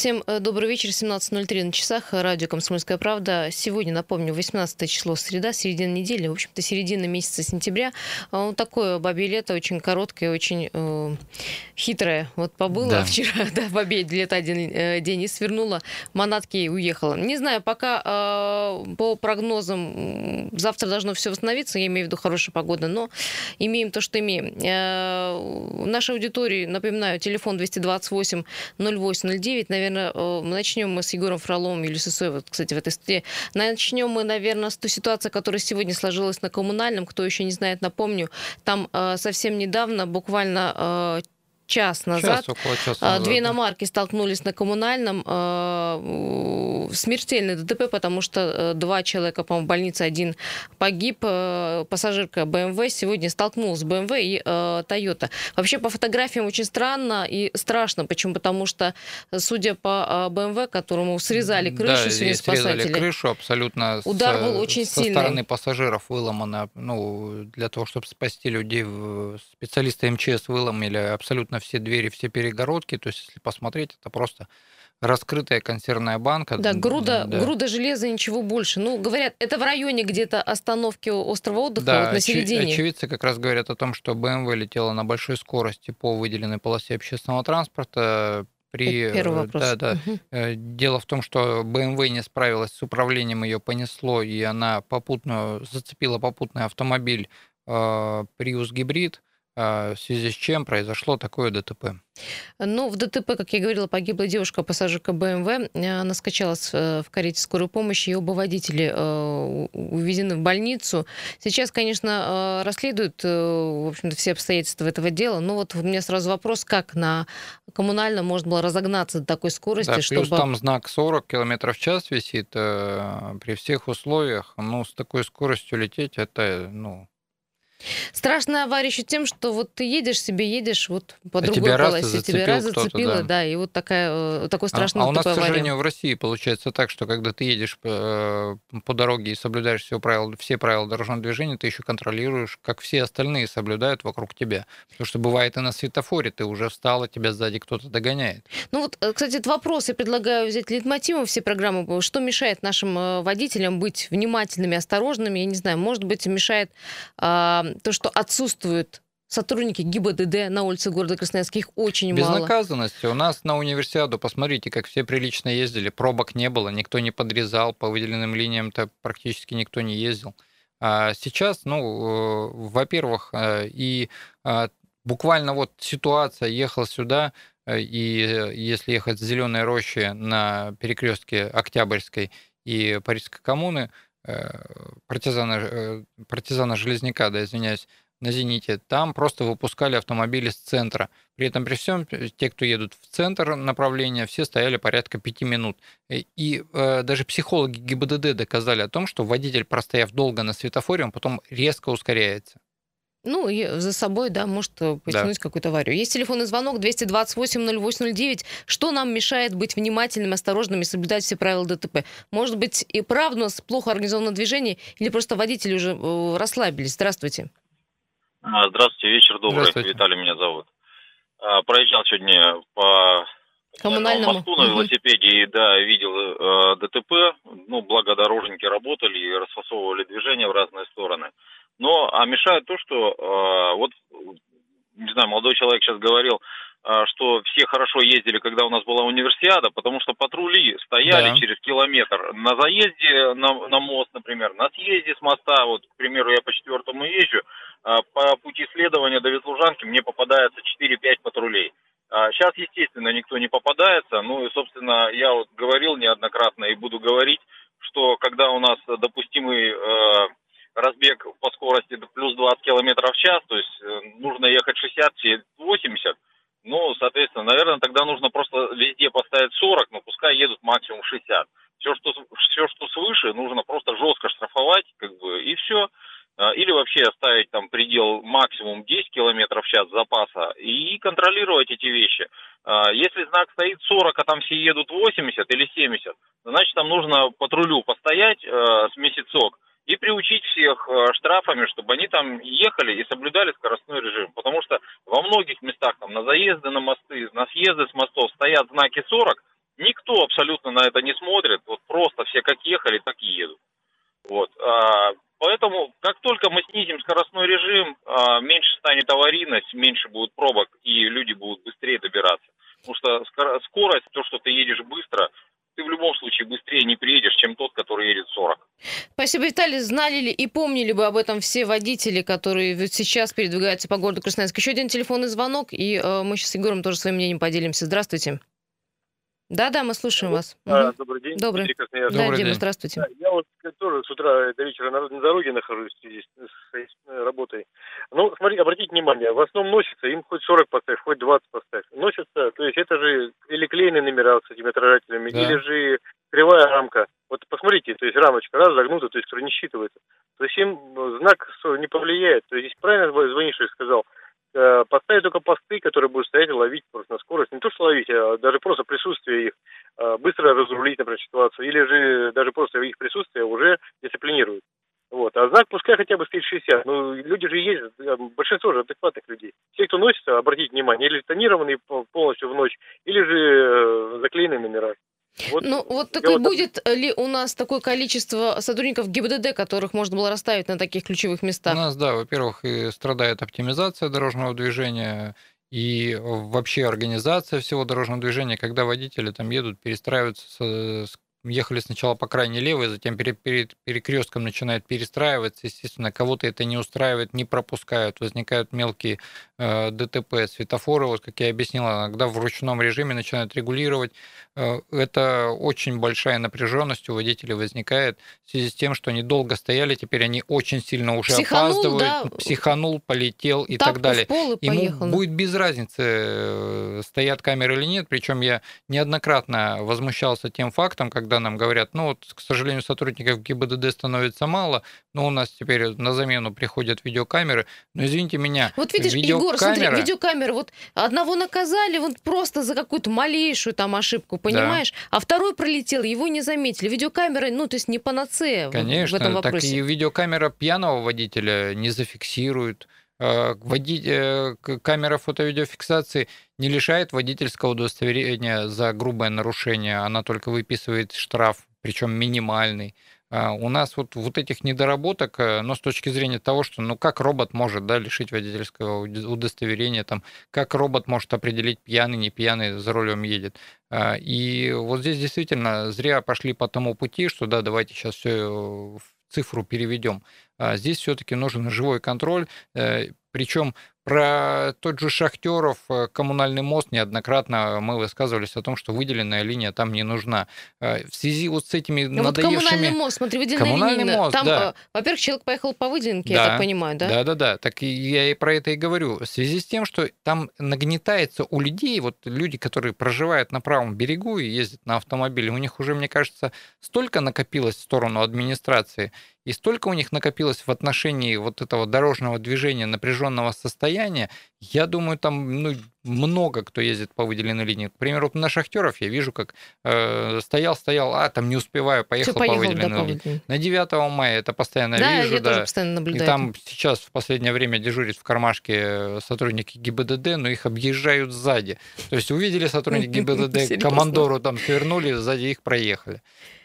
Всем э, добрый вечер, 17.03 на часах, радио «Комсомольская правда». Сегодня, напомню, 18 число, среда, середина недели, в общем-то, середина месяца сентября. А, вот такое бабье лето, очень короткое, очень э, хитрое. Вот побыла да. вчера, да, бабье лето один э, день и свернула манатки и уехала. Не знаю, пока э, по прогнозам завтра должно все восстановиться, я имею в виду хорошая погода, но имеем то, что имеем. Э, нашей аудитории, напоминаю, телефон 228 0809, наверное, э, начнем мы с Егором Фроловым или Сысой, вот, кстати, в этой студии. Начнем мы, наверное, с той ситуации, которая сегодня сложилась на коммунальном. Кто еще не знает, напомню, там э, совсем недавно, буквально э, час назад. Час, около часа а, назад. Две иномарки столкнулись на коммунальном. А, смертельный ДТП, потому что э, два человека, по-моему, в больнице, один погиб. Э, пассажирка БМВ сегодня столкнулась с БМВ и э, Тойота. Вообще по фотографиям очень странно и страшно. Почему? Потому что, судя по БМВ, которому срезали крышу да, сегодня спасатели. крышу абсолютно Удар с, был очень со сильный. стороны пассажиров выломано. Ну, для того, чтобы спасти людей, специалисты МЧС выломали абсолютно все двери, все перегородки. То есть, если посмотреть, это просто раскрытая консервная банка. Да, груда, да. груда железа, ничего больше. Ну, говорят, это в районе где-то остановки острова отдыха, да, вот на середине. очевидцы как раз говорят о том, что БМВ летела на большой скорости по выделенной полосе общественного транспорта. При... Первый вопрос. Да, да. Угу. Дело в том, что БМВ не справилась с управлением, ее понесло, и она попутно зацепила попутный автомобиль Prius гибрид а, в связи с чем произошло такое ДТП? Ну, в ДТП, как я говорила, погибла девушка, пассажирка БМВ. Она скачалась э, в карете скорой помощи, и оба водители э, увезены в больницу. Сейчас, конечно, э, расследуют, в общем-то, все обстоятельства этого дела. Но вот у меня сразу вопрос, как на коммунальном можно было разогнаться до такой скорости, да, чтобы... там знак 40 км в час висит при всех условиях. Ну, с такой скоростью лететь, это, ну, Страшная авария еще тем, что вот ты едешь себе, едешь вот по а другой тебя полосе, раз тебя раз зацепило, да. да, и вот такая, э, такой страшный а, а у нас, к сожалению, авария. в России получается так, что когда ты едешь по, э, по дороге и соблюдаешь все правила, все правила дорожного движения, ты еще контролируешь, как все остальные соблюдают вокруг тебя. Потому что бывает и на светофоре ты уже встала, тебя сзади кто-то догоняет. Ну вот, э, кстати, этот вопрос я предлагаю взять лейтмотивом все программы. Что мешает нашим водителям быть внимательными, осторожными? Я не знаю, может быть, мешает а, то, что отсутствуют сотрудники ГИБДД на улице города Красноярск, их очень мало. Безнаказанности. У нас на универсиаду, посмотрите, как все прилично ездили, пробок не было, никто не подрезал, по выделенным линиям-то практически никто не ездил. А сейчас, ну, э, во-первых, э, и э, буквально вот ситуация, ехал сюда, и если ехать с Зеленой рощи на перекрестке Октябрьской и Парижской коммуны, Э, партизана, э, партизана Железняка, да, извиняюсь, на «Зените», там просто выпускали автомобили с центра. При этом при всем, э, те, кто едут в центр направления, все стояли порядка пяти минут. И э, даже психологи ГИБДД доказали о том, что водитель, простояв долго на светофоре, он потом резко ускоряется. Ну, и за собой, да, может э, потянуть да. какую-то аварию. Есть телефонный звонок 228-0809. Что нам мешает быть внимательными, осторожными, соблюдать все правила ДТП? Может быть, и правда у нас плохо организовано движение, или просто водители уже э, расслабились? Здравствуйте. А, здравствуйте, вечер добрый. Здравствуйте. Виталий меня зовут. А, проезжал сегодня по коммунальному мосту на велосипеде и да видел э, ДТП. Ну, благо дорожники работали и расфасовывали движение в разные стороны. Но а мешает то, что э, вот, не знаю, молодой человек сейчас говорил, э, что все хорошо ездили, когда у нас была универсиада, потому что патрули стояли да. через километр на заезде на, на мост, например, на съезде с моста, вот, к примеру, я по четвертому езжу, э, по пути следования до Ветлужанки мне попадается 4-5 патрулей. Сейчас, естественно, никто не попадается. Ну и, собственно, я вот говорил неоднократно и буду говорить, что когда у нас допустимый э, разбег по скорости плюс 20 км в час, то есть э, нужно ехать 60-80, ну, соответственно, наверное, тогда нужно просто везде поставить 40, но пускай едут максимум 60. Все, что, все, что свыше, нужно просто жестко штрафовать, как бы, и все. А, или вообще оставить там предел максимум 10 км в час запаса и контролировать эти вещи. А, если знак стоит 40, а там все едут 80 или 70, значит там нужно патрулю постоять э, с месяцок, и приучить всех э, штрафами, чтобы они там ехали и соблюдали скоростной режим. Потому что во многих местах там на заезды на мосты, на съезды с мостов стоят знаки 40, Никто абсолютно на это не смотрит. Вот просто все как ехали, так и едут. Вот. А, поэтому, как только мы снизим скоростной режим, а, меньше станет аварийность, меньше будет пробок, и люди будут быстрее добираться. Потому что скорость, то, что ты едешь быстро, ты в любом случае быстрее не приедешь, чем тот, который едет 40. Спасибо, Виталий. Знали ли и помнили бы об этом все водители, которые сейчас передвигаются по городу Красноярск? Еще один телефонный звонок, и э, мы сейчас с Егором тоже своим мнением поделимся. Здравствуйте. Да-да, мы слушаем вас. А, угу. Добрый день. Добрый. Да, Добрый Дима, день. здравствуйте. Да, я вот тоже с утра до вечера на, на дороге нахожусь здесь с, с, с работой. Ну, смотрите, обратите внимание, в основном носится, им хоть 40 поставь, хоть 20 поставь. Носятся, то есть это же или клееные номера с этими отражателями, да. или же кривая рамка. Вот посмотрите, то есть рамочка раз загнута, то есть которая не считывается. То есть им знак не повлияет. То есть здесь правильно звонивший сказал – Э, поставить только посты, которые будут стоять и ловить просто на скорость. Не то, что ловить, а даже просто присутствие их, э, быстро разрулить, например, ситуацию, или же даже просто их присутствие уже дисциплинирует. Вот. А знак пускай хотя бы стоит 60. Ну, люди же есть, э, большинство же адекватных людей. Те, кто носится, обратите внимание, или тонированные полностью в ночь, или же заклеенные номера. Вот, ну, вот такой вот... будет ли у нас такое количество сотрудников ГИБДД, которых можно было расставить на таких ключевых местах? У нас, да, во-первых, и страдает оптимизация дорожного движения, и вообще организация всего дорожного движения, когда водители там едут, перестраиваются с, с ехали сначала по крайней левой, затем перед, перед перекрестком начинают перестраиваться. Естественно, кого-то это не устраивает, не пропускают. Возникают мелкие э, ДТП, светофоры, вот как я объяснил, иногда в ручном режиме начинают регулировать. Э, это очень большая напряженность у водителей возникает в связи с тем, что они долго стояли, теперь они очень сильно уже психанул, опаздывают, да. психанул, полетел и Тапку так далее. Ему поехал. будет без разницы, э, стоят камеры или нет. Причем я неоднократно возмущался тем фактом, когда когда нам говорят, ну вот, к сожалению, сотрудников ГИБДД становится мало, но у нас теперь на замену приходят видеокамеры. Но извините меня, Вот видишь, видеокамера... Егор, смотри, видеокамера, вот одного наказали вот просто за какую-то малейшую там ошибку, понимаешь? Да. А второй пролетел, его не заметили. Видеокамера, ну, то есть не панацея Конечно, в этом вопросе. так и видеокамера пьяного водителя не зафиксирует. Э, водить, э, камера фото-видеофиксации не лишает водительского удостоверения за грубое нарушение, она только выписывает штраф, причем минимальный. А у нас вот, вот этих недоработок, э, но с точки зрения того, что ну как робот может да, лишить водительского удостоверения, там, как робот может определить, пьяный, не пьяный за рулем едет. А, и вот здесь действительно зря пошли по тому пути, что да, давайте сейчас все в цифру переведем. А здесь все-таки нужен живой контроль, э, причем про тот же Шахтеров, э, коммунальный мост, неоднократно мы высказывались о том, что выделенная линия там не нужна. Э, в связи вот с этими ну, надоевшими... Вот коммунальный мост, смотри, выделенная коммунальный линия. Мост, там, да. во-первых, человек поехал по выделенке, да, я так понимаю, да? Да-да-да, так я и про это и говорю. В связи с тем, что там нагнетается у людей, вот люди, которые проживают на правом берегу и ездят на автомобиле, у них уже, мне кажется, столько накопилось в сторону администрации, и столько у них накопилось в отношении вот этого дорожного движения напряженного состояния, я думаю, там ну, много кто ездит по выделенной линии. К примеру, на шахтеров я вижу, как э, стоял, стоял, а там не успеваю, поехал, поехал по выделенной да, линии. На 9 мая это постоянно да, вижу. Я да, тоже постоянно наблюдаю. И там сейчас в последнее время дежурит в кармашке сотрудники ГИБДД, но их объезжают сзади. То есть увидели сотрудники ГИБДД, командору там свернули, сзади их проехали.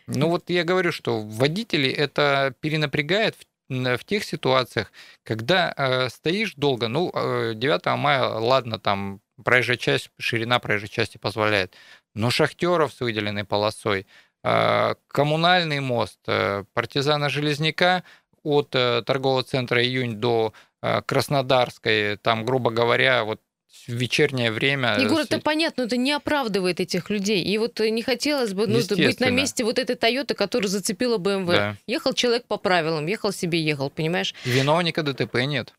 Ну вот я говорю, что водители это перенапрягает в, в тех ситуациях, когда э, стоишь долго, ну, 9 э, мая, ладно, там проезжая часть, ширина проезжей части позволяет, но шахтеров с выделенной полосой, э, коммунальный мост, э, партизана Железняка от э, торгового центра «Июнь» до э, Краснодарской, там, грубо говоря, вот в вечернее время. Егор, это понятно, это не оправдывает этих людей. И вот не хотелось бы ну, быть на месте вот этой Тойоты, которая зацепила БМВ. Да. Ехал человек по правилам, ехал себе, ехал, понимаешь? Виновника ДТП нет.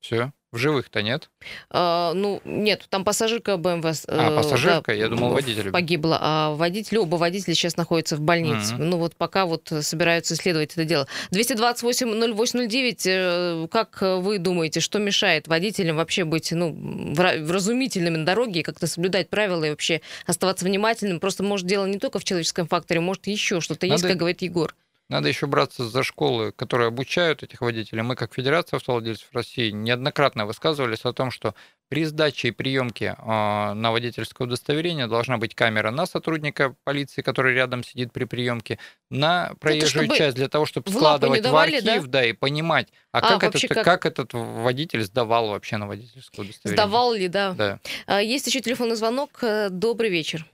Все. В живых-то нет? А, ну, нет, там пассажирка БМВ. Э, а, пассажирка? Да, Я думал, водитель. Погибла. А водитель, оба водителя сейчас находятся в больнице. Mm-hmm. Ну, вот пока вот собираются исследовать это дело. 228-0809, э, как вы думаете, что мешает водителям вообще быть, ну, вразумительными на дороге и как-то соблюдать правила и вообще оставаться внимательным? Просто, может, дело не только в человеческом факторе, может, еще что-то есть, как говорит Егор. Надо еще браться за школы, которые обучают этих водителей. Мы, как Федерация автовладельцев России, неоднократно высказывались о том, что при сдаче и приемке а, на водительское удостоверение должна быть камера на сотрудника полиции, который рядом сидит при приемке, на проезжую это часть для того, чтобы складывать давали, в архив, да? да, и понимать, а, а как, этот, как... как этот водитель сдавал вообще на водительское удостоверение. Сдавал ли, да. да. А, есть еще телефонный звонок. Э, добрый вечер.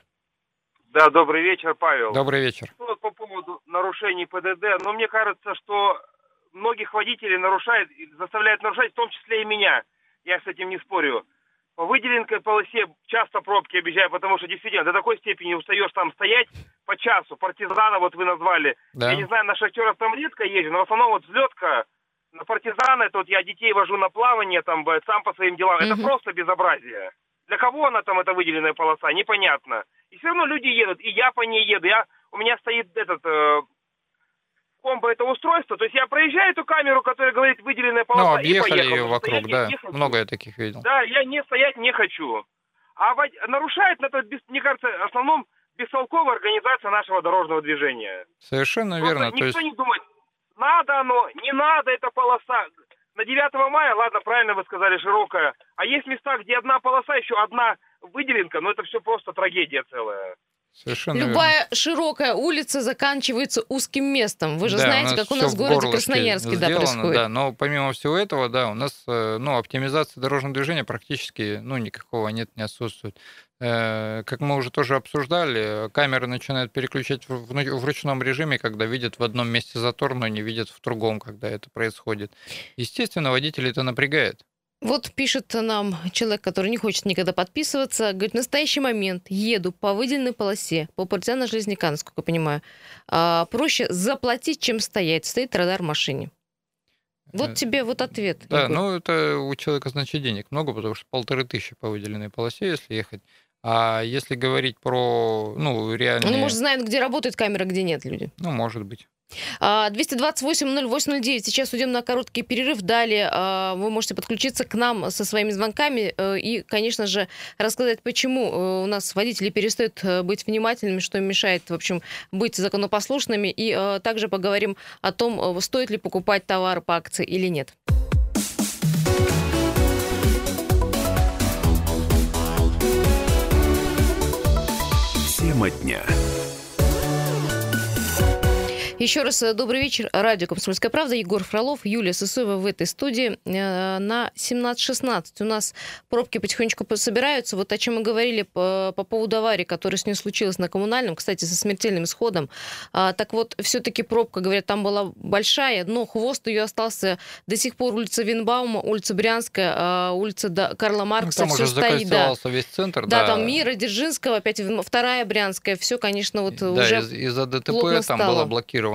Да, добрый вечер, Павел. Добрый вечер. Вот по поводу нарушений ПДД, но мне кажется, что многих водителей нарушают, заставляют нарушать, в том числе и меня. Я с этим не спорю. По выделенной полосе часто пробки объезжаю, потому что действительно до такой степени устаешь там стоять по часу. Партизана вот вы назвали. Да. Я не знаю, на шахтеров там редко езжу, но в основном вот взлетка на партизана, это вот я детей вожу на плавание, там, сам по своим делам. Угу. Это просто безобразие. Для кого она там, эта выделенная полоса, непонятно. И все равно люди едут, и я по ней еду. Я, у меня стоит этот э, комбо это устройство. То есть я проезжаю эту камеру, которая говорит выделенная полоса, ну, объехали и поехал. ее вокруг, да. Не, Много я таких видел. Да, я не стоять не хочу. А вод... нарушает, это, мне кажется, в основном бестолковая организация нашего дорожного движения. Совершенно Просто верно. Никто то есть... не думает, надо оно, не надо эта полоса. На 9 мая, ладно, правильно вы сказали, широкая. А есть места, где одна полоса, еще одна выделенка, но это все просто трагедия целая. Совершенно Любая верно. широкая улица заканчивается узким местом. Вы же да, знаете, как у нас в городе Красноярске сделано, да, происходит. Да, но помимо всего этого, да, у нас э, ну, оптимизации дорожного движения практически ну, никакого нет, не отсутствует. Э, как мы уже тоже обсуждали, камеры начинают переключать в, ручном режиме, когда видят в одном месте затор, но не видят в другом, когда это происходит. Естественно, водителей это напрягает. Вот пишет нам человек, который не хочет никогда подписываться. Говорит, в настоящий момент еду по выделенной полосе, по партизана Железняка, насколько я понимаю. А, проще заплатить, чем стоять. Стоит радар в машине. Вот э, тебе вот ответ. Да, Егор. ну это у человека, значит, денег много, потому что полторы тысячи по выделенной полосе, если ехать. А если говорить про, ну, реально... Ну, может, знает, где работает камера, где нет люди. Ну, может быть. 228-0809. Сейчас уйдем на короткий перерыв. Далее а, вы можете подключиться к нам со своими звонками э, и, конечно же, рассказать, почему э, у нас водители перестают э, быть внимательными, что им мешает, в общем, быть законопослушными. И также поговорим о том, стоит ли покупать товары по акции или нет. Тема дня. Еще раз э, добрый вечер. Радио «Комсомольская правда». Егор Фролов, Юлия Сысоева в этой студии. Э, на 17.16 у нас пробки потихонечку собираются. Вот о чем мы говорили по, по поводу аварии, которая с ней случилась на коммунальном, кстати, со смертельным исходом. А, так вот, все-таки пробка, говорят, там была большая, но хвост ее остался до сих пор улица Винбаума, улица Брянская, а, улица Карла Маркса. Ну, там все уже стоит, да. весь центр. Да, да, там Мира, Дзержинского, опять вторая Брянская. Все, конечно, вот да, уже из- из-за ДТП там стало. было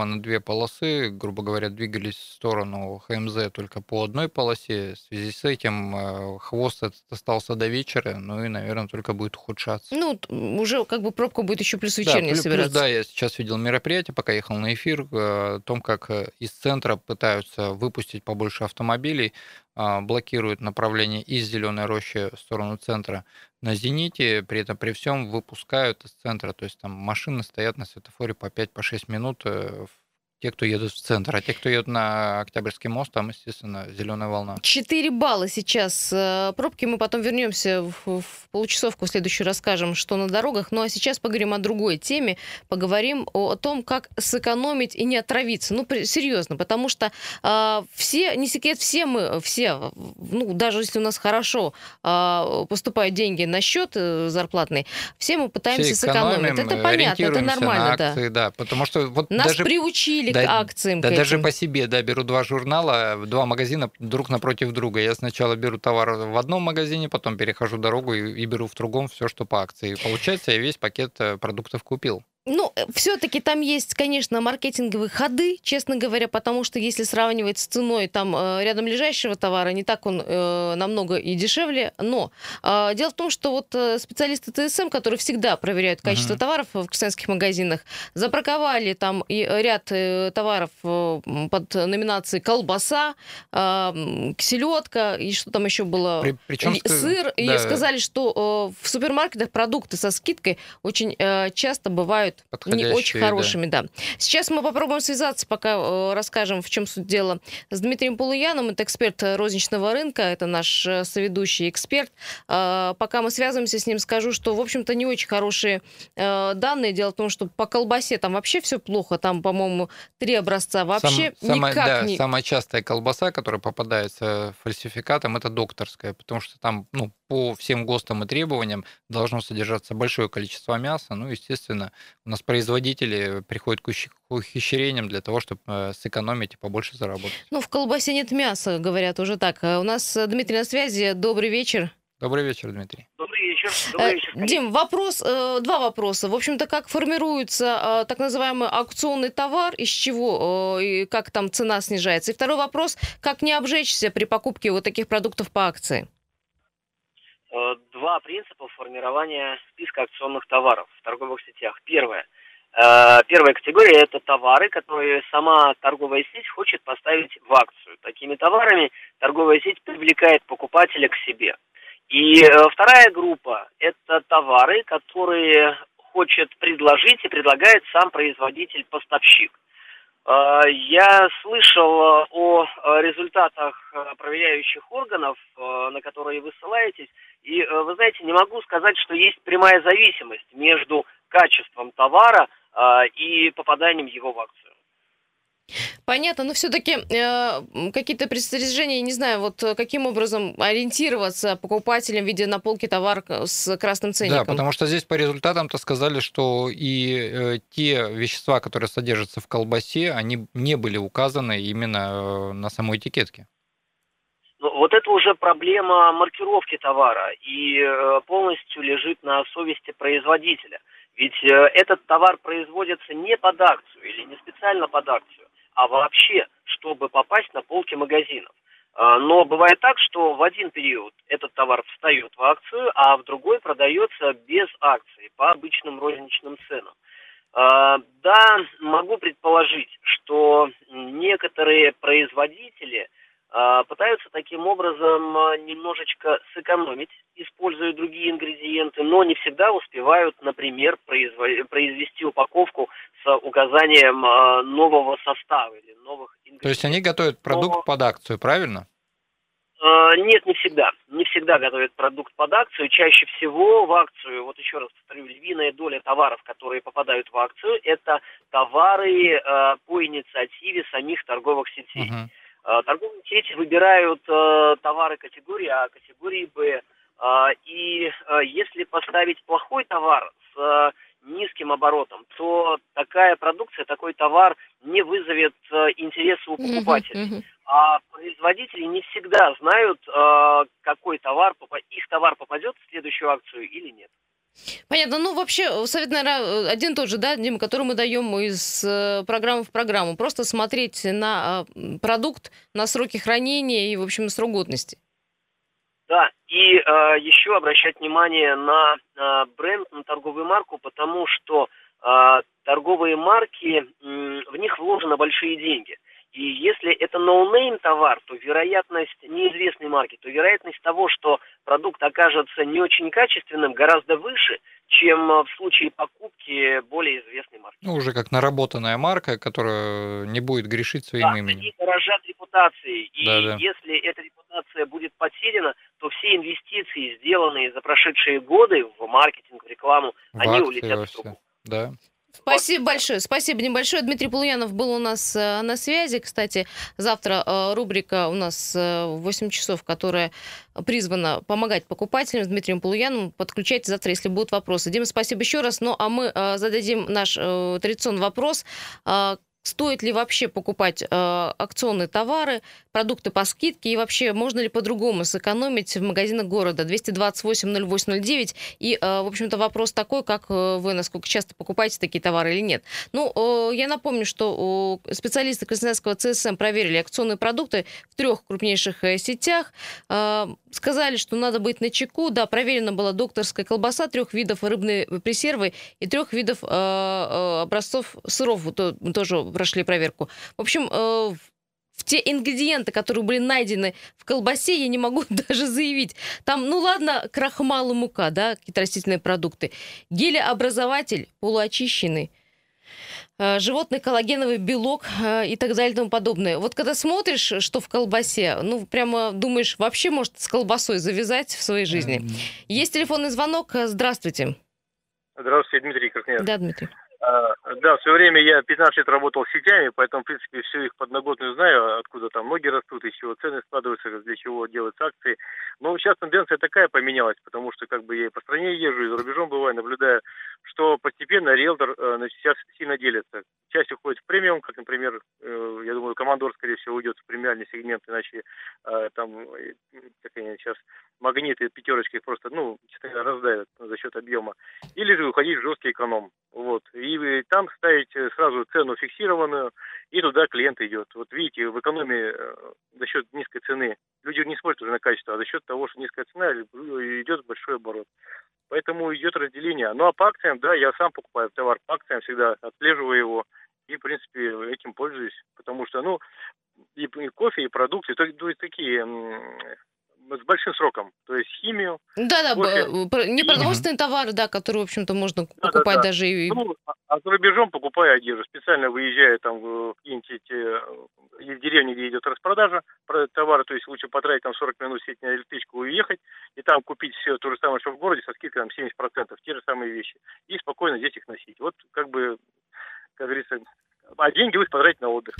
блокировано зафиксировано две полосы, грубо говоря, двигались в сторону ХМЗ только по одной полосе. В связи с этим э, хвост остался до вечера, ну и, наверное, только будет ухудшаться. Ну, уже как бы пробка будет еще плюс вечерняя да, собираться. Плюс, да, я сейчас видел мероприятие, пока ехал на эфир, э, о том, как э, из центра пытаются выпустить побольше автомобилей, блокируют направление из Зеленой рощи в сторону центра на «Зените», при этом при всем выпускают из центра. То есть там машины стоят на светофоре по 5-6 по минут э, в те, кто едут в центр, а те, кто едут на Октябрьский мост, там, естественно, зеленая волна. 4 балла сейчас э, пробки. Мы потом вернемся в, в получасовку, в следующую расскажем, что на дорогах. Ну а сейчас поговорим о другой теме. Поговорим о, о том, как сэкономить и не отравиться. Ну, при, серьезно, потому что э, все, не секрет, все мы, все, ну, даже если у нас хорошо э, поступают деньги на счет э, зарплатный, все мы пытаемся все сэкономить. Это понятно, это нормально, на акции, да. да. Потому что вот Нас даже... приучили к да, акциям. Да, к даже по себе, да, беру два журнала, два магазина друг напротив друга. Я сначала беру товар в одном магазине, потом перехожу дорогу и, и беру в другом все, что по акции. И получается, я весь пакет э, продуктов купил. Ну, э, все-таки там есть, конечно, маркетинговые ходы, честно говоря, потому что если сравнивать с ценой там э, рядом лежащего товара, не так он э, намного и дешевле. Но э, дело в том, что вот э, специалисты ТСМ, которые всегда проверяют качество uh-huh. товаров в крестьянских магазинах, запарковали там и ряд э, товаров э, под номинацией колбаса, э, селедка и что там еще было, При, причем, сыр, да. и сказали, что э, в супермаркетах продукты со скидкой очень э, часто бывают бывают не очень хорошими, да. да. Сейчас мы попробуем связаться, пока э, расскажем, в чем суть дела, с Дмитрием Полуяном. Это эксперт розничного рынка, это наш э, соведущий эксперт. Э, пока мы связываемся с ним, скажу, что, в общем-то, не очень хорошие э, данные. Дело в том, что по колбасе там вообще все плохо. Там, по-моему, три образца вообще Сам, никак самая, не... Да, самая частая колбаса, которая попадается фальсификатом, это докторская, потому что там, ну, по всем ГОСТам и требованиям должно содержаться большое количество мяса. Ну, естественно, у нас производители приходят к ухищрениям для того, чтобы э, сэкономить и побольше заработать. Ну, в колбасе нет мяса, говорят уже так. А у нас э, Дмитрий на связи. Добрый вечер. Добрый вечер, Дмитрий. Добрый вечер. Добрый вечер Дим, вопрос, два вопроса. В общем-то, как формируется так называемый аукционный товар, из чего и как там цена снижается? И второй вопрос, как не обжечься при покупке вот таких продуктов по акции? Э, два принципа формирования списка акционных товаров в торговых сетях. Первое. Э, первая категория – это товары, которые сама торговая сеть хочет поставить в акцию. Такими товарами торговая сеть привлекает покупателя к себе. И э, вторая группа – это товары, которые хочет предложить и предлагает сам производитель-поставщик. Я слышал о результатах проверяющих органов, на которые вы ссылаетесь, и, э, вы знаете, не могу сказать, что есть прямая зависимость между качеством товара э, и попаданием его в акцию. Понятно, но все-таки э, какие-то предостережения, не знаю, вот э, каким образом ориентироваться покупателям, видя на полке товар с красным ценником. Да, потому что здесь по результатам-то сказали, что и э, те вещества, которые содержатся в колбасе, они не были указаны именно э, на самой этикетке. Ну, вот это уже проблема маркировки товара и э, полностью лежит на совести производителя. Ведь э, этот товар производится не под акцию или не специально под акцию, а вообще, чтобы попасть на полки магазинов. Э, но бывает так, что в один период этот товар встает в акцию, а в другой продается без акции по обычным розничным ценам. Да, могу предположить, что некоторые производители – а, пытаются таким образом а, немножечко сэкономить, используя другие ингредиенты, но не всегда успевают, например, произвести упаковку с указанием а, нового состава или новых ингредиентов. То есть они готовят продукт но... под акцию, правильно? Нет, не всегда. Не всегда готовят продукт под акцию. Чаще всего в акцию, вот еще раз повторю, львиная доля товаров, которые попадают в акцию, это товары по инициативе самих торговых сетей. Uh-huh. Э, торговые сети выбирают э, товары категории А, категории Б. Э, и если поставить плохой товар с низким оборотом, то такая продукция, такой товар не вызовет интереса у покупателей. А производители не всегда знают, какой товар, их товар попадет в следующую акцию или нет. Понятно. Ну, вообще, э, совет, наверное, один тот же, да, Дима, который мы даем из э, программы в программу. Просто смотреть на а, продукт, на сроки хранения и, в общем, срок годности. Да, и э, еще обращать внимание на э, бренд, на торговую марку, потому что э, торговые марки, э, в них вложены большие деньги. И если это no name товар, то вероятность неизвестной марки, то вероятность того, что продукт окажется не очень качественным, гораздо выше, чем в случае покупки более известной марки. Ну, уже как наработанная марка, которая не будет грешить своим да, именем. Они дорожат репутацией. И да, да. если эта репутация будет потеряна, то все инвестиции, сделанные за прошедшие годы в маркетинг, в рекламу, в они акции, улетят в трубу. Да. Спасибо большое. Спасибо небольшое. Дмитрий Полуянов был у нас э, на связи. Кстати, завтра э, рубрика у нас э, в 8 часов, которая призвана помогать покупателям с Дмитрием Полуяновым. Подключайте завтра, если будут вопросы. Дима, спасибо еще раз. Ну, а мы зададим наш традиционный вопрос стоит ли вообще покупать э, акционные товары, продукты по скидке, и вообще можно ли по-другому сэкономить в магазинах города 228-0809. И, э, в общем-то, вопрос такой, как э, вы, насколько часто покупаете такие товары или нет. Ну, э, я напомню, что э, специалисты Красноярского ЦСМ проверили акционные продукты в трех крупнейших э, сетях. Э, сказали, что надо быть на чеку. Да, проверена была докторская колбаса трех видов рыбной пресервы и трех видов э, э, образцов сыров. То, тоже прошли проверку. В общем, э, в те ингредиенты, которые были найдены в колбасе, я не могу даже заявить. Там, ну ладно, крахмал и мука, да, какие-то растительные продукты. Гелеобразователь полуочищенный э, животный коллагеновый белок э, и так далее и тому подобное. Вот когда смотришь, что в колбасе, ну, прямо думаешь, вообще, может, с колбасой завязать в своей жизни. Есть телефонный звонок. Здравствуйте. Здравствуйте, Дмитрий Красноярск. Да, Дмитрий. А, Да, в свое время я 15 лет работал сетями, поэтому, в принципе, всю их подноготную знаю, откуда там ноги растут, из чего цены складываются, для чего делаются акции. Но сейчас тенденция такая поменялась, потому что как бы я и по стране езжу, и за рубежом бываю, наблюдаю, что постепенно риэлтор э, значит, сейчас сильно делится. Часть уходит в премиум, как, например, э, думаю, командор, скорее всего, уйдет в премиальный сегмент, иначе э, там, как они сейчас, магниты, пятерочки их просто, ну, раздавят за счет объема. Или же уходить в жесткий эконом. Вот. И э, там ставить э, сразу цену фиксированную, и туда клиент идет. Вот видите, в экономии э, за счет низкой цены люди не смотрят уже на качество, а за счет того, что низкая цена э, идет большой оборот. Поэтому идет разделение. Ну а по акциям, да, я сам покупаю товар по акциям, всегда отслеживаю его и, в принципе, этим пользуюсь. Потому что, ну, и, и кофе, и продукты, то, то есть такие м, с большим сроком. То есть химию. Да-да, про- непродовольственные товары, да, которые, в общем-то, можно Да-да-да. покупать даже и... Ну, а- а за рубежом покупаю одежду. Специально выезжаю там в какие-нибудь э, деревни, где идет распродажа про- товара, то есть лучше потратить там 40 минут сесть на электричку и уехать, и там купить все то же самое, что в городе, со скидкой там 70%, те же самые вещи, и спокойно здесь их носить. Вот как бы, как говорится, а деньги вы потратить на отдых.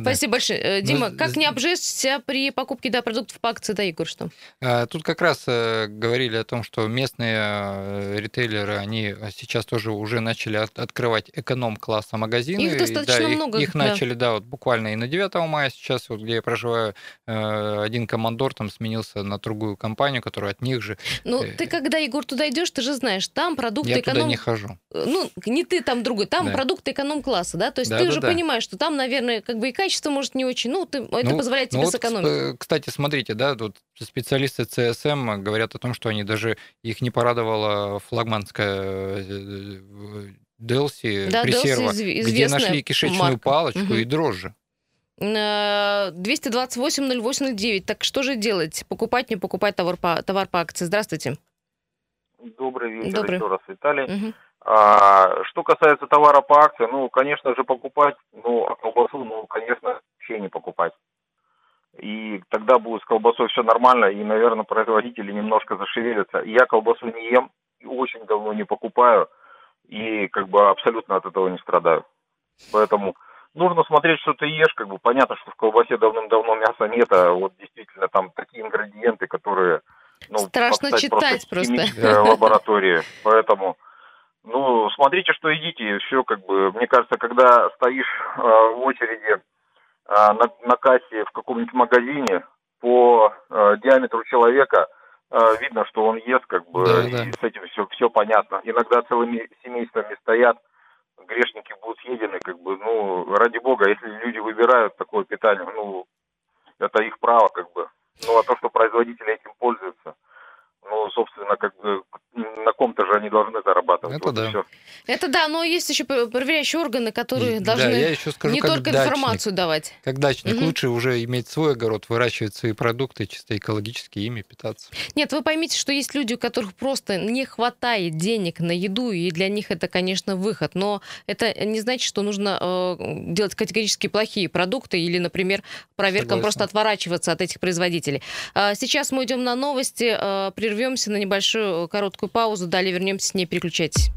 Спасибо большое. Э, Ну, Дима, как не обжечься при покупке продуктов по акции, да, Егор, что? А, Тут как раз э, говорили о том, что местные э, ритейлеры, они сейчас тоже уже начали от- открывать эконом-класса магазины. Их достаточно много, Их, начали, да, вот буквально и на 9 мая сейчас, вот где я проживаю, один командор там сменился на другую компанию, которая от них же. Ну, ты когда, Егор, туда идешь, ты же знаешь, там продукты Я туда эконом... не хожу. Ну, не ты там другой, там продукты эконом-класса, да? То есть Да, ты да, уже да. понимаешь, что там, наверное, как бы и качество может не очень, ну, ты, это Ну, позволяет тебе Ну вот, сэкономить. э, Кстати, смотрите, да, тут специалисты ЦСМ говорят о том, что они даже их не порадовала флагманская э, Делси Да, Пресерва, изв- где нашли кишечную марка. палочку Мгм. и дрожжи. Э, 228-08-09. Так что же делать? Покупать, не покупать товар по, товар по акции? Здравствуйте. Добрый вечер Добрый. еще раз, Виталий. Мгм. А, что касается товара по акции, ну, конечно же, покупать, ну, а колбасу, ну, конечно, вообще не покупать. И тогда будет с колбасой все нормально, и, наверное, производители немножко зашевелятся. Я колбасу не ем, и очень давно не покупаю, и как бы абсолютно от этого не страдаю. Поэтому нужно смотреть, что ты ешь, как бы понятно, что в колбасе давным-давно мяса нет, а вот действительно там такие ингредиенты, которые... Ну, Страшно читать просто. химической лаборатории. Поэтому, ну, смотрите, что едите, все как бы, мне кажется, когда стоишь э, в очереди э, на, на кассе в каком-нибудь магазине по э, диаметру человека, э, видно, что он ест, как бы, Да, и да. с этим все, все понятно. Иногда целыми семействами стоят, грешники будут съедены, как бы, ну, ради бога, если люди выбирают такое питание, ну, это их право, как бы. Ну, а то, что производители этим пользуются, ну, собственно, как бы на ком-то же они должны зарабатывать. Это Вот да. Это да, но есть еще пр- проверяющие органы, которые Да, должны я еще скажу, не только дачник. информацию давать. Как дачник Мгм. лучше уже иметь свой огород, выращивать свои продукты, чисто экологически ими питаться. Нет, вы поймите, что есть люди, у которых просто не хватает денег на еду, и для них это, конечно, выход. Но это не значит, что нужно э, делать категорически плохие продукты или, например, проверкам Согласен. просто отворачиваться от этих производителей. А Сейчас мы идем на новости, э, прервемся на небольшую э, короткую паузу, далее вернемся с ней, переключайтесь.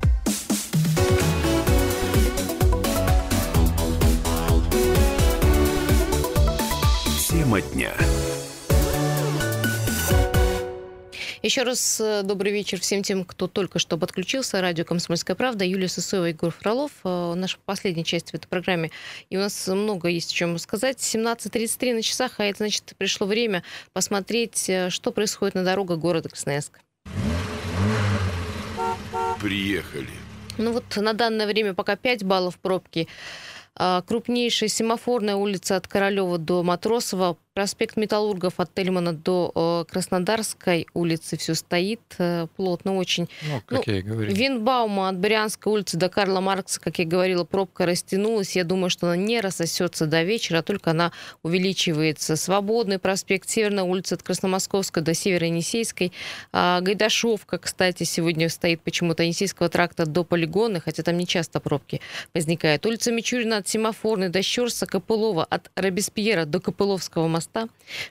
Еще раз э, добрый вечер всем тем, кто только что подключился. Радио «Комсомольская правда». Юлия Сысоева, Егор Фролов. Э, Наша последняя часть в этой программе. И у нас много есть о чем сказать. 17.33 на часах, а это значит, пришло время посмотреть, э, что происходит на дорогах города Красноярска. Приехали. Ну вот на данное время пока 5 баллов пробки. А, Крупнейшая семафорная улица от Королева до Матросова Проспект Металлургов от Тельмана до э, Краснодарской улицы все стоит э, плотно очень. Ну, как Ну, я и говорил. Винбаума от Брянской улицы до Карла Маркса, как я говорила, пробка растянулась. Я думаю, что она не рассосется до вечера, только она увеличивается. Свободный проспект, Северная улица от Красномосковской до Северо-Енисейской. А, Гайдашовка, кстати, сегодня стоит почему-то Енисейского тракта до полигона, хотя там не часто пробки возникают. Улица Мичурина от Семафорной до Щерса, Копылова от Робеспьера до Копыловского моста.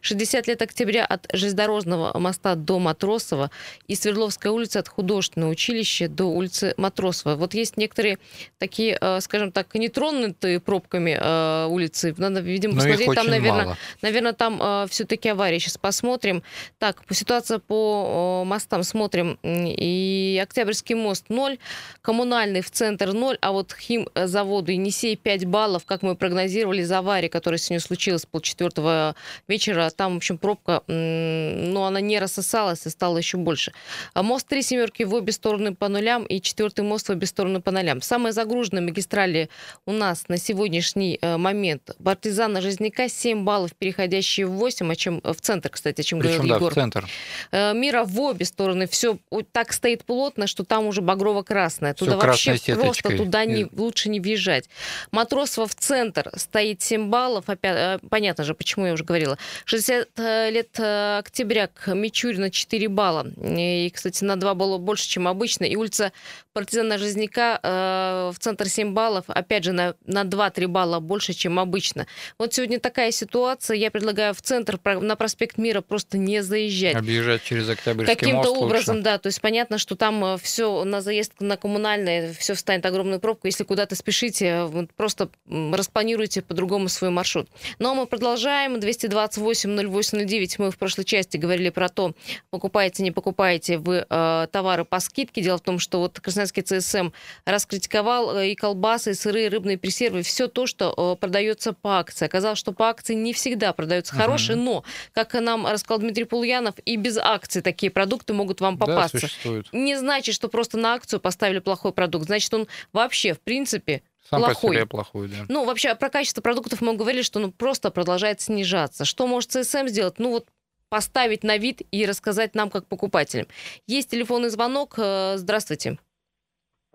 60 лет октября от железнодорожного моста до Матросова и Свердловская улица от художественного училища до улицы Матросова. Вот есть некоторые такие, э, скажем так, нетронутые пробками э, улицы. Надо, видимо, Но посмотреть. Там, наверное, мало. Наверное, там все-таки авария. Сейчас посмотрим. Так, ситуация по э, мостам смотрим. И Октябрьский мост 0, коммунальный в центр 0, а вот химзаводу Енисей 5 баллов, как мы прогнозировали, из аварии, которая сегодня случилась полчетвертого вечера. Там, в общем, пробка, но она не рассосалась и стала еще больше. А Мост три семерки в обе стороны по нулям и четвертый мост в обе стороны по нолям. Самые загруженные магистрали у нас на сегодняшний э, момент. Партизана Жизняка 7 баллов, переходящие в 8, о чем в центр, кстати, о чем Причем, говорил да, Егор. в центр. Э, Мира в обе стороны все так стоит плотно, что там уже багрово-красное. Туда вообще красной просто туда не, лучше не въезжать. Матросова в центр стоит 7 баллов. Опять, э, понятно же, почему я уже говорила. 60 лет э, октября к Мичурина 4 балла. И, кстати, на 2 балла больше, чем обычно. И улица Партизана Жизняка э, в центр 7 баллов. Опять же, на, на 2-3 балла больше, чем обычно. Вот сегодня такая ситуация. Я предлагаю в центр на проспект Мира просто не заезжать. Объезжать через Октябрьский Каким-то образом, лучше. да. То есть понятно, что там все на заезд на коммунальное, все встанет огромную пробку. Если куда-то спешите, вот просто распланируйте по-другому свой маршрут. Но мы продолжаем. 228-08-09. Мы в прошлой части говорили про то, покупаете, не покупаете вы э, товары по скидке. Дело в том, что вот Красноярский ЦСМ раскритиковал э, и колбасы, и сыры, и рыбные пресервы, все то, что э, продается по акции. Оказалось, что по акции не всегда продаются хорошие, но, как нам рассказал Дмитрий Полуянов, и без акций такие продукты могут вам Да, попасться. существует. не значит, что просто на акцию поставили плохой продукт. Значит, он вообще, в принципе, Сам по плохой. себе плохой, да. ну, вообще, про качество продуктов мы говорили, что ну, просто продолжает снижаться. Что может ЦСМ сделать? Ну, вот поставить на вид и рассказать нам, как покупателям. Есть телефонный звонок. Э, Здравствуйте.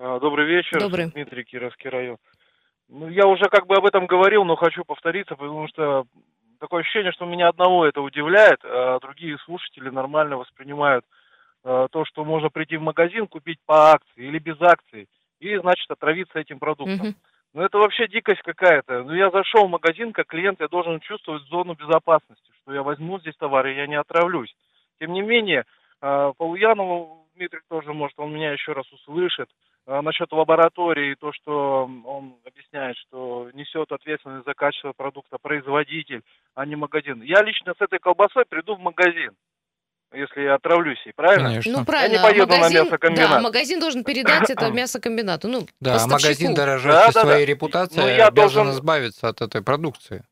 А, Добрый вечер, Добрый. Дмитрий, Кировский район. Ну, я уже как бы об этом говорил, но хочу повториться, потому что такое ощущение, что меня одного это удивляет, а другие слушатели нормально воспринимают э, то, что можно прийти в магазин, купить по акции или без акции, и, значит, отравиться этим продуктом. Мгм. Ну, это вообще дикость какая-то. Ну, я зашел в магазин, как клиент, я должен чувствовать зону безопасности, что я возьму здесь товар, и я не отравлюсь. Тем не менее, э, по Ульянову Дмитрий тоже, может, он меня еще раз услышит. А насчет лаборатории, то, что он объясняет, что несет ответственность за качество продукта производитель, а не магазин. Я лично с этой колбасой приду в магазин, если я отравлюсь ей, правильно? Конечно. Ну, правильно. Я не поеду на магазин, мясокомбинат. Да, магазин должен передать это мясокомбинату. Ну, Да, а поставщику. магазин, дорожащий Да-да-да. своей репутацией, Ну, я обязан должен- избавиться от этой продукции.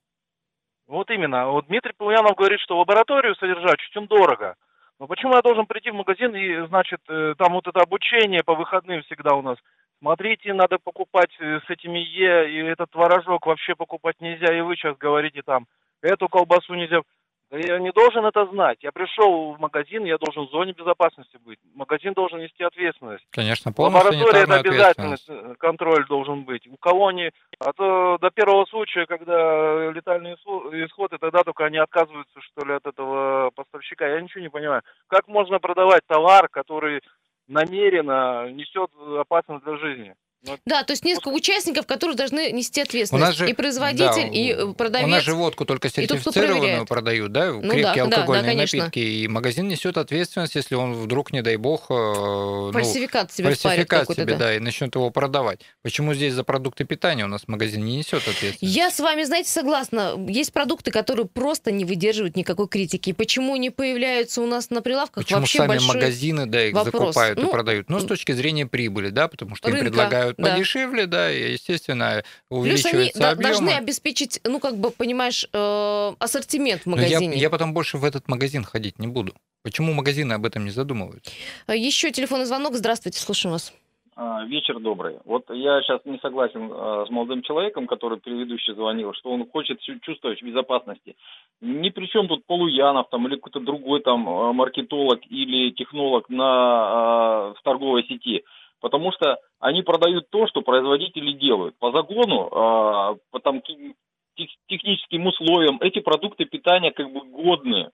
Вот именно. Вот Дмитрий Полуянов говорит, что лабораторию содержать очень дорого. Но почему я должен прийти в магазин и, значит, э, там вот это обучение по выходным всегда у нас. Смотрите, надо покупать э, с этими Е, и этот творожок вообще покупать нельзя, и вы сейчас говорите там, эту колбасу нельзя. Я не должен это знать. Я пришел в магазин, я должен в зоне безопасности быть. Магазин должен нести ответственность. Конечно, полная Лаборатория это санитарная обязательно, ответственность. э, контроль должен быть. У кого не... А то до первого случая, когда летальный исход, и тогда только они отказываются, что ли, от этого поставщика. Я ничего не понимаю. Как можно продавать товар, который намеренно несет опасность для жизни? Ну, Да, то есть несколько участников, которые должны нести У нас ответственность. же, и производитель, да, и э, У продавец. нас же водку только тот, сертифицированную проверяет. продают, да, Ну крепкие да, да, да, алкогольные конечно. напитки, и магазин несет ответственность, если он вдруг, не дай бог, э, ну, Фальсификат себе впарит фальсификат себе, да. да, и начнет его продавать. Почему здесь за продукты питания у нас магазин не несет ответственность? Я с вами, знаете, согласна. Есть продукты, которые просто не выдерживают никакой критики. Почему не появляются у нас на прилавках Почему вообще сами большой... магазины, да, их вопрос. закупают Ну, и продают? Ну, с точки зрения прибыли, да, потому что им Рынка, предлагают да. подешевле, да, и, естественно, Плюс они увеличивается да- объем. должны обеспечить, ну, как бы, понимаешь, э, ассортимент в Но я, магазине. я потом больше в этот магазин ходить не буду. Почему магазины об этом не задумываются? Еще телефонный звонок. Здравствуйте, слушаем вас. А, Вечер добрый. Вот я сейчас не согласен а, с молодым человеком, который предыдущий звонил, что он хочет чу- чувствовать в безопасности. Ни при чем тут Полуянов там или какой-то другой там маркетолог или технолог на, в торговой сети. Потому что они продают то, что производители делают. По загону, а, по там, ки- тех- техническим условиям эти продукты питания как бы годные.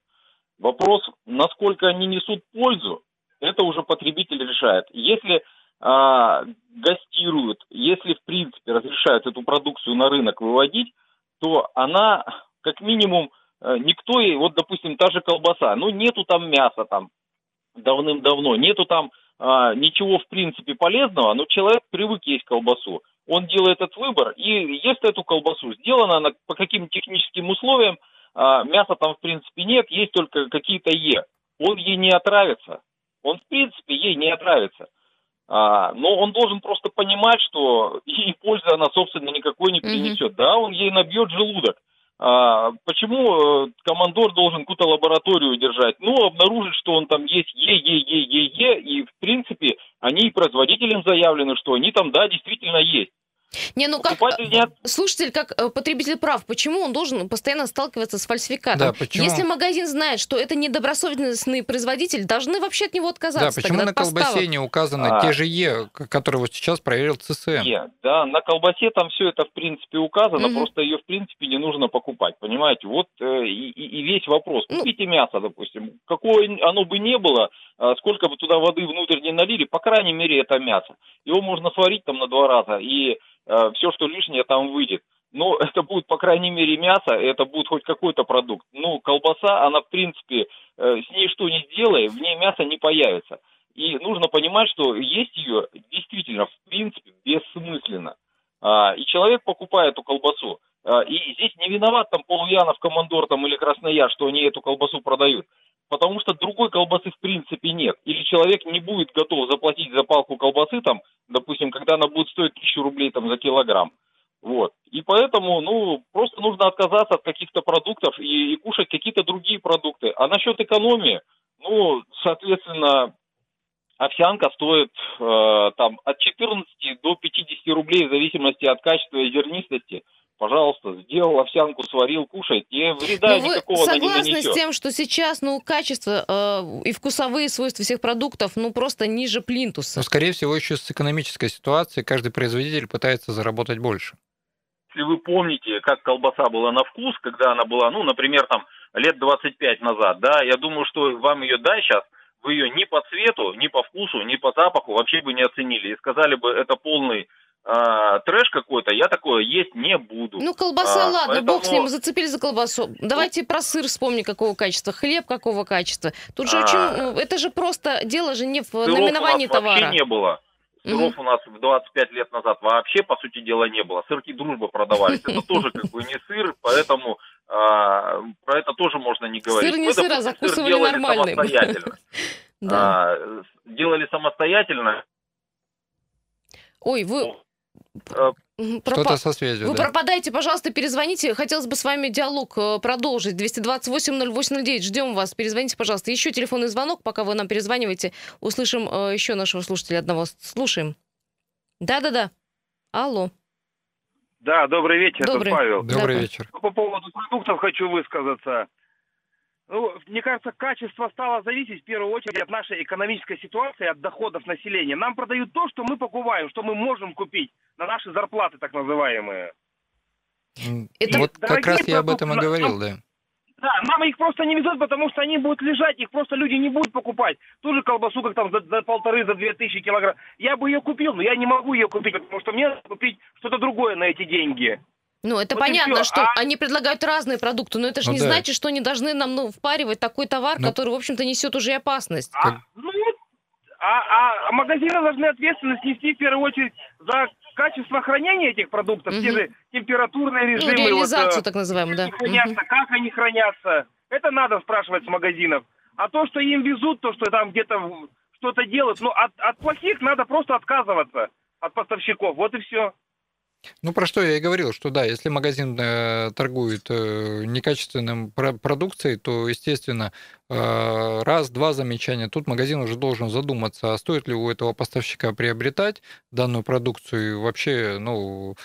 Вопрос, насколько они несут пользу, это уже потребитель решает. Если а, гастируют, если в принципе разрешают эту продукцию на рынок выводить, то она как минимум э, никто ей, вот допустим та же колбаса, ну нету там мяса там давным-давно, нету там а, ничего в принципе полезного, но человек привык есть колбасу. Он делает этот выбор и ест эту колбасу. Сделана она по каким техническим условиям, а, мяса там в принципе нет, есть только какие-то Е. Он ей не отравится. Он в принципе ей не отравится. А, но он должен просто понимать, что и пользы она, собственно, никакой не принесет. Да, он ей набьет желудок. А, почему э, командор должен какую-то лабораторию держать? Ну, обнаружить, что он там есть Е, Е, Е, Е, Е, и, в принципе, они и производителям заявлены, что они там, да, действительно есть. Не, ну как Покупатель не от- слушатель, как э, потребитель прав, почему он должен постоянно сталкиваться с фальсификатом? Да, почему? Если магазин знает, что это недобросовестный производитель, должны вообще от него Да, отказаться. почему тогда на поставок. колбасе не указаны А. те же Е, которые вот сейчас проверил ЦСМ? Е, да, на колбасе там все это в принципе указано, Мгм. просто ее в принципе не нужно покупать, понимаете? Вот э, и, и- весь вопрос. Ну. Купите мясо, допустим, какое оно бы не было, а, сколько бы туда воды внутрь не налили, по крайней мере это мясо. Его можно сварить там на два раза, и все, что лишнее там выйдет. Но это будет, по крайней мере, мясо, это будет хоть какой-то продукт. Ну, колбаса, она, в принципе, э, с ней что ни сделай, в ней мясо не появится. И нужно понимать, что есть ее действительно, в принципе, бессмысленно. А, и человек покупает эту колбасу. А, и здесь не виноват там Полуянов, Командор там, или Краснояр, что они эту колбасу продают. Потому что другой колбасы в принципе нет. Или человек не будет готов заплатить за палку колбасы, там, допустим, когда она будет стоить тысячу рублей там, за килограмм. Вот. И поэтому, ну, просто нужно отказаться от каких-то продуктов и, и кушать какие-то другие продукты. А насчет экономии, ну, соответственно, овсянка стоит э, там от 14 до 50 рублей в зависимости от качества и зернистости. Пожалуйста, сделал овсянку, сварил, кушай, и вреда Но вы никакого она не согласны нанесет. с тем, что сейчас, ну, качество э, и вкусовые свойства всех продуктов, ну, просто ниже плинтуса? Но, скорее всего, еще с экономической ситуацией каждый производитель пытается заработать больше. Если вы помните, как колбаса была на вкус, когда она была, ну, например, там, лет 25 назад, да, я думаю, что вам ее дай сейчас, вы ее ни по цвету, ни по вкусу, ни по запаху вообще бы не оценили. И сказали бы, это полный а, трэш какой-то, я такое есть не буду. Ну, колбаса, А, ладно, поэтому- бог с ним, зацепили за колбасу. Давайте про сыр вспомни, какого качества, хлеб какого качества. Тут же А. очень, ну, это же просто, дело же не в Сыров наименовании у нас товара. вообще не было. Сыров у нас в 25 лет назад вообще, по сути дела, не было. Сырки дружба продавались. Это тоже как бы не сыр, поэтому а, про это тоже можно не говорить. Сыр не сыр, а сыр закусывали делали нормальным. самостоятельно. Да. А, делали самостоятельно. Ой, вы... Мгм, Что-то пропа- со связью, Вы да. пропадаете, пожалуйста, перезвоните. Хотелось бы с вами диалог э, продолжить. 228-0809. Ждем вас. Перезвоните, пожалуйста. Еще телефонный звонок, пока вы нам перезваниваете. Услышим э, еще нашего слушателя одного. Слушаем. Да-да-да. Алло. Да, добрый вечер, Добрый. это Павел. Добрый Да. вечер. По поводу продуктов хочу высказаться. Ну, мне кажется, качество стало зависеть в первую очередь от нашей экономической ситуации, от доходов населения. Нам продают то, что мы покупаем, что мы можем купить на наши зарплаты, так называемые. Это вот как раз я об этом и говорил, да. Да, нам их просто не везут, потому что они будут лежать, их просто люди не будут покупать. Ту же колбасу, как там за, за полторы, за две тысячи килограмм. Я бы ее купил, но я не могу ее купить, потому что мне надо купить что-то другое на эти деньги. Ну, это Вот и понятно, что А- они предлагают разные продукты, но это же Ну не да. значит, что они должны нам ну, впаривать такой товар, Ну- который, в общем-то, несет уже и опасность. А, ну, а, а магазины должны ответственность нести в первую очередь за качество хранения этих продуктов, те Мгм. же температурные Ну, режимы. реализацию, вот, э, так называемую, да. они хранятся, как они хранятся. Это надо спрашивать с магазинов. А то, что им везут, то, что там где-то что-то делают, ну, от, от плохих надо просто отказываться, от поставщиков. Вот и все. Ну, про что я и говорил, что да, если магазин э, торгует э, некачественным про- продукцией, то, естественно, э, раз-два замечания, тут магазин уже должен задуматься, а стоит ли у этого поставщика приобретать данную продукцию и вообще, ну,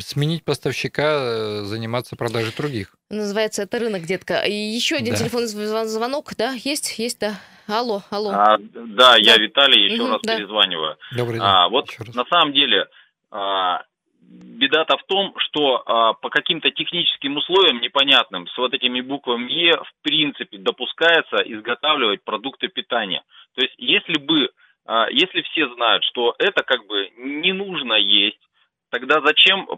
сменить поставщика, э, заниматься продажей других. Называется это рынок, детка. И еще один Да. телефонный зв- звонок, да, есть, есть, да. Алло, алло. А, да, я Да. Виталий, еще Мгм, раз да. перезваниваю. Добрый день. А, вот еще раз. на самом деле а, беда-то в том, что а, по каким-то техническим условиям непонятным с вот этими буквами Е в принципе допускается изготавливать продукты питания. То есть если бы, а, если все знают, что это как бы не нужно есть, тогда зачем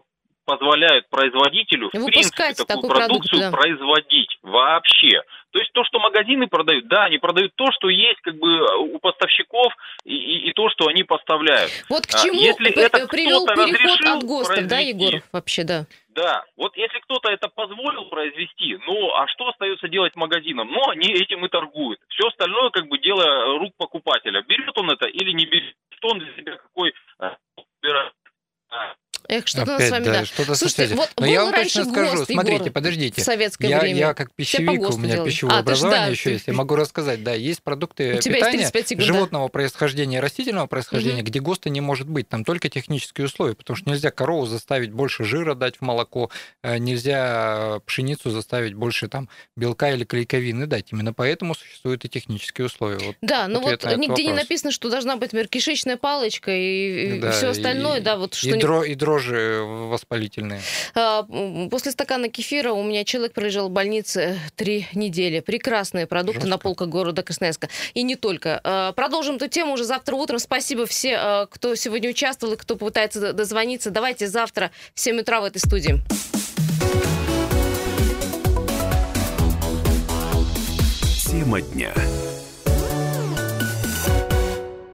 позволяют производителю в принципе такую продукт, продукцию да. производить вообще. То есть то, что магазины продают, да, они продают то, что есть как бы у поставщиков и, и- и то, что они поставляют. Вот к а, чему если п- это привел кто-то переход от ГОСТов, да, Егор? Вообще, да. Да, вот если кто-то это позволил произвести, ну а что остается делать магазинам? Ну, они этим и торгуют. Все остальное как бы дело рук покупателя. Берет он это или не берет? Что он для себя какой э, выбирает? А, Эх, что-то Опять, с вами, да, да. что-то Слушайте, вот Но я вам точно скажу, ГОСТ, смотрите, Егор, подождите. в советское Я, время. я как пищевик, у меня пищевое А, образование да, еще ты- есть, я могу рассказать, да, есть продукты У питания 35 секунд, да. животного происхождения, растительного происхождения, Мгм. где ГОСТа не может быть, там только технические условия, потому что нельзя корову заставить больше жира дать в молоко, э, нельзя пшеницу заставить больше там белка или клейковины дать, именно поэтому существуют и технические условия. Вот Да, но вот на этот нигде не вопрос. написано, что должна быть, например, кишечная палочка и, Да, все остальное, и- да, вот что и, не- дро- и дрожжи воспалительные. А, После стакана кефира у меня человек пролежал в больнице три недели. Прекрасные продукты на Жестко. полках города Красноярска. И не только. А, Продолжим эту тему уже завтра утром. Спасибо все, а, кто сегодня участвовал и кто пытается д- дозвониться. Давайте завтра в 7 утра в этой студии. Тема дня.